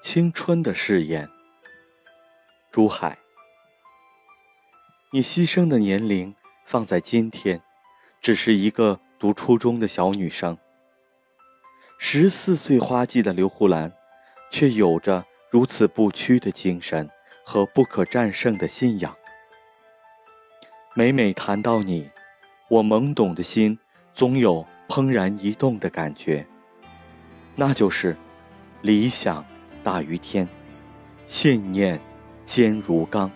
青春的誓言。珠海，你牺牲的年龄放在今天，只是一个读初中的小女生。十四岁花季的刘胡兰，却有着如此不屈的精神和不可战胜的信仰。每每谈到你，我懵懂的心总有怦然一动的感觉。那就是理想大于天，信念坚如钢。